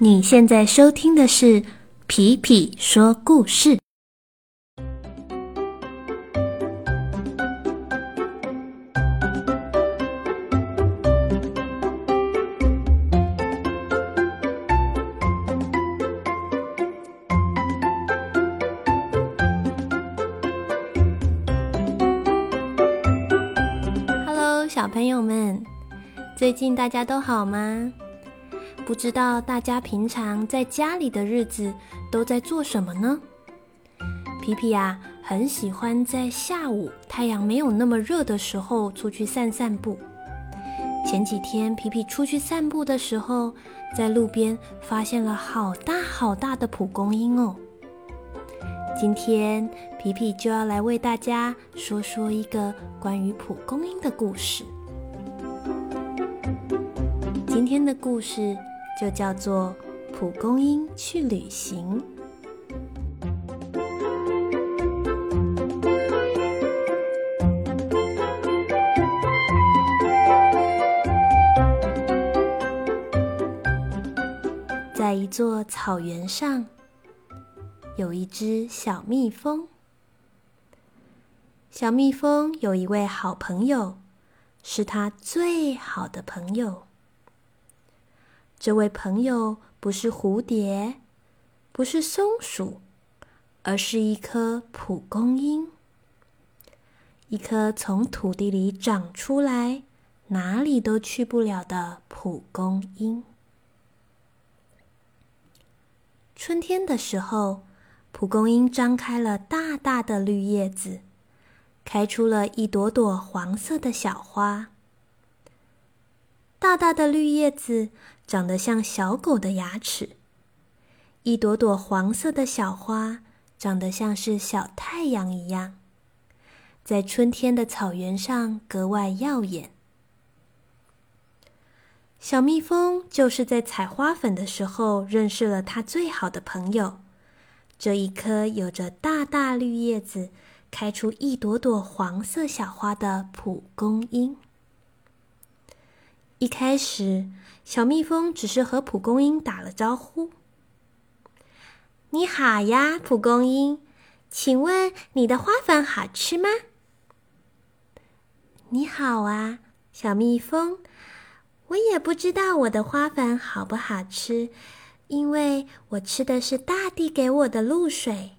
你现在收听的是皮皮说故事。Hello，小朋友们，最近大家都好吗？不知道大家平常在家里的日子都在做什么呢？皮皮呀，很喜欢在下午太阳没有那么热的时候出去散散步。前几天皮皮出去散步的时候，在路边发现了好大好大的蒲公英哦。今天皮皮就要来为大家说说一个关于蒲公英的故事。今天的故事。就叫做蒲公英去旅行。在一座草原上，有一只小蜜蜂。小蜜蜂有一位好朋友，是他最好的朋友。这位朋友不是蝴蝶，不是松鼠，而是一颗蒲公英，一颗从土地里长出来、哪里都去不了的蒲公英。春天的时候，蒲公英张开了大大的绿叶子，开出了一朵朵黄色的小花。大大的绿叶子长得像小狗的牙齿，一朵朵黄色的小花长得像是小太阳一样，在春天的草原上格外耀眼。小蜜蜂就是在采花粉的时候认识了它最好的朋友，这一颗有着大大绿叶子、开出一朵朵黄色小花的蒲公英。一开始，小蜜蜂只是和蒲公英打了招呼：“你好呀，蒲公英，请问你的花粉好吃吗？”“你好啊，小蜜蜂，我也不知道我的花粉好不好吃，因为我吃的是大地给我的露水。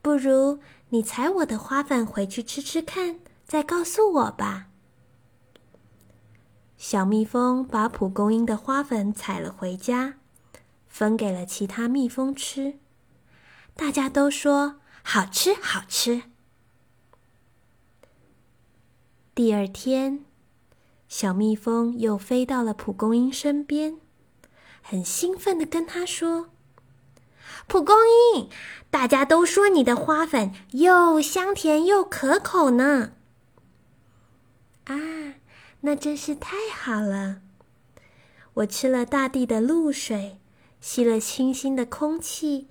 不如你采我的花粉回去吃吃看，再告诉我吧。”小蜜蜂把蒲公英的花粉采了回家，分给了其他蜜蜂吃。大家都说好吃，好吃。第二天，小蜜蜂又飞到了蒲公英身边，很兴奋的跟他说：“蒲公英，大家都说你的花粉又香甜又可口呢。”啊！那真是太好了！我吃了大地的露水，吸了清新的空气，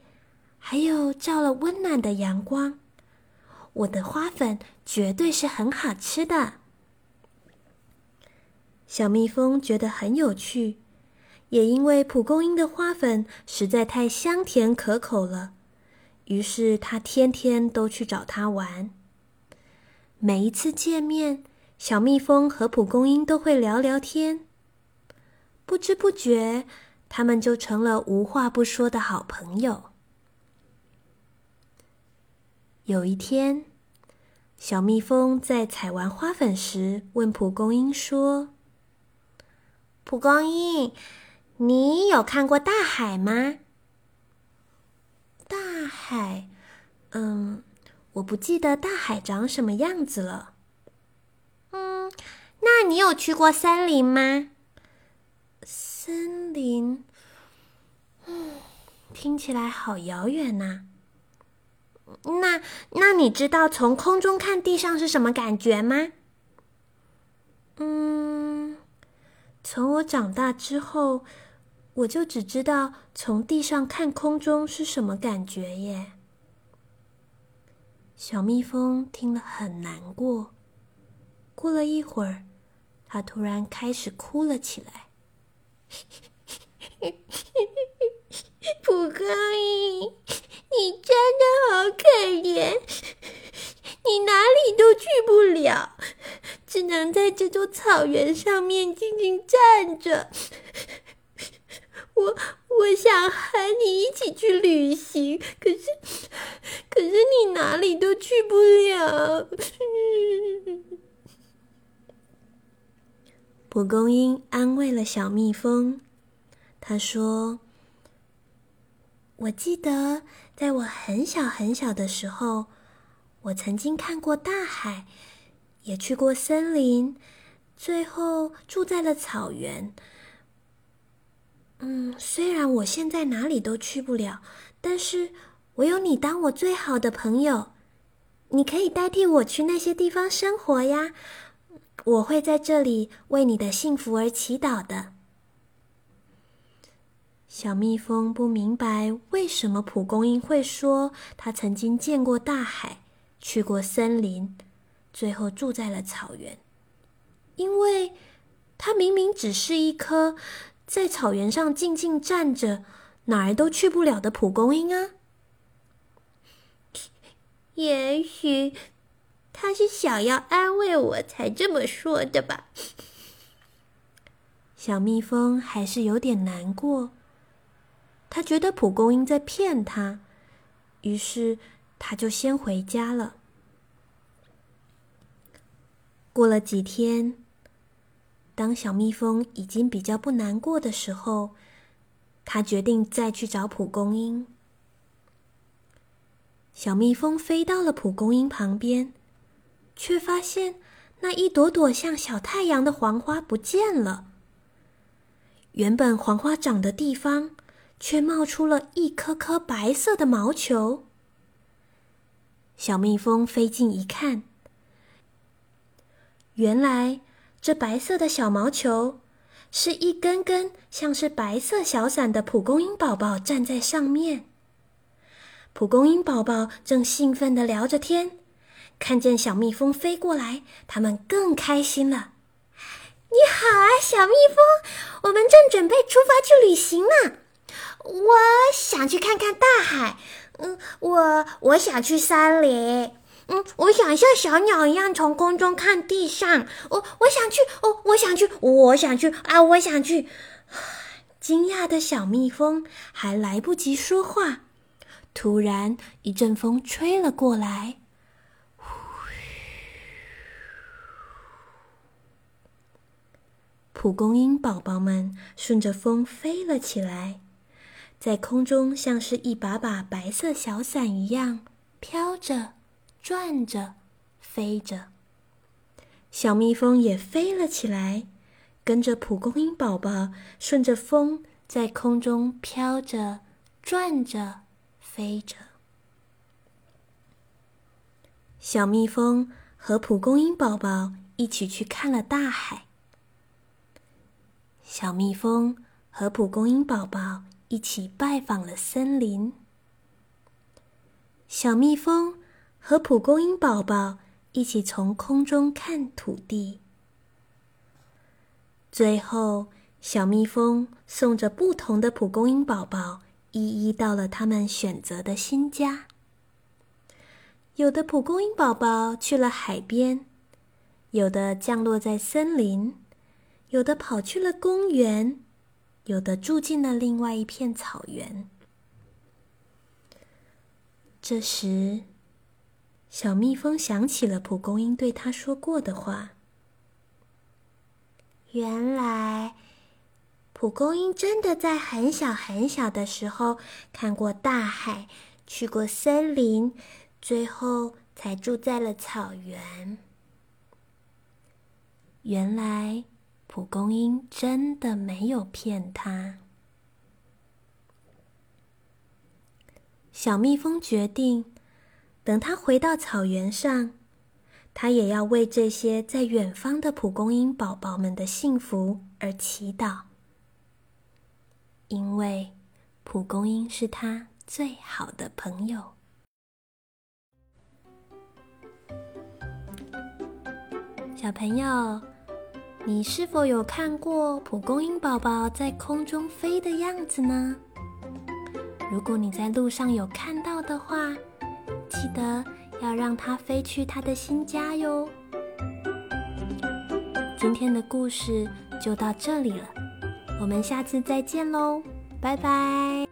还有照了温暖的阳光，我的花粉绝对是很好吃的。小蜜蜂觉得很有趣，也因为蒲公英的花粉实在太香甜可口了，于是它天天都去找它玩。每一次见面。小蜜蜂和蒲公英都会聊聊天，不知不觉，他们就成了无话不说的好朋友。有一天，小蜜蜂在采完花粉时，问蒲公英说：“蒲公英，你有看过大海吗？”“大海，嗯，我不记得大海长什么样子了。”那你有去过森林吗？森林，嗯，听起来好遥远呐。那那你知道从空中看地上是什么感觉吗？嗯，从我长大之后，我就只知道从地上看空中是什么感觉耶。小蜜蜂听了很难过。过了一会儿，他突然开始哭了起来。蒲公英，你真的好可怜，你哪里都去不了，只能在这座草原上面静静站着。我我想和你一起去旅行，可是可是你哪里都去不了。蒲公英安慰了小蜜蜂，他说：“我记得在我很小很小的时候，我曾经看过大海，也去过森林，最后住在了草原。”嗯，虽然我现在哪里都去不了，但是我有你当我最好的朋友，你可以代替我去那些地方生活呀。我会在这里为你的幸福而祈祷的。小蜜蜂不明白为什么蒲公英会说他曾经见过大海，去过森林，最后住在了草原，因为它明明只是一颗。在草原上静静站着，哪儿都去不了的蒲公英啊！也许他是想要安慰我才这么说的吧。小蜜蜂还是有点难过，他觉得蒲公英在骗他，于是他就先回家了。过了几天。当小蜜蜂已经比较不难过的时候，他决定再去找蒲公英。小蜜蜂飞到了蒲公英旁边，却发现那一朵朵像小太阳的黄花不见了。原本黄花长的地方，却冒出了一颗颗白色的毛球。小蜜蜂飞近一看，原来。这白色的小毛球，是一根根像是白色小伞的蒲公英宝宝站在上面。蒲公英宝宝正兴奋地聊着天，看见小蜜蜂飞过来，他们更开心了。你好啊，小蜜蜂，我们正准备出发去旅行呢。我想去看看大海，嗯，我我想去山里。嗯，我想像小鸟一样从空中看地上。我我想去，哦，我想去，我想去啊，我想去。惊讶的小蜜蜂还来不及说话，突然一阵风吹了过来，蒲公英宝宝们顺着风飞了起来，在空中像是一把把白色小伞一样飘着。转着，飞着，小蜜蜂也飞了起来，跟着蒲公英宝宝，顺着风在空中飘着、转着、飞着。小蜜蜂和蒲公英宝宝一起去看了大海。小蜜蜂和蒲公英宝宝一起拜访了森林。小蜜蜂。和蒲公英宝宝一起从空中看土地，最后小蜜蜂送着不同的蒲公英宝宝一一到了他们选择的新家。有的蒲公英宝宝去了海边，有的降落在森林，有的跑去了公园，有的住进了另外一片草原。这时。小蜜蜂想起了蒲公英对他说过的话。原来，蒲公英真的在很小很小的时候看过大海，去过森林，最后才住在了草原。原来，蒲公英真的没有骗他。小蜜蜂决定。等他回到草原上，他也要为这些在远方的蒲公英宝宝们的幸福而祈祷，因为蒲公英是他最好的朋友。小朋友，你是否有看过蒲公英宝宝在空中飞的样子呢？如果你在路上有看到的话，记得要让它飞去它的新家哟。今天的故事就到这里了，我们下次再见喽，拜拜。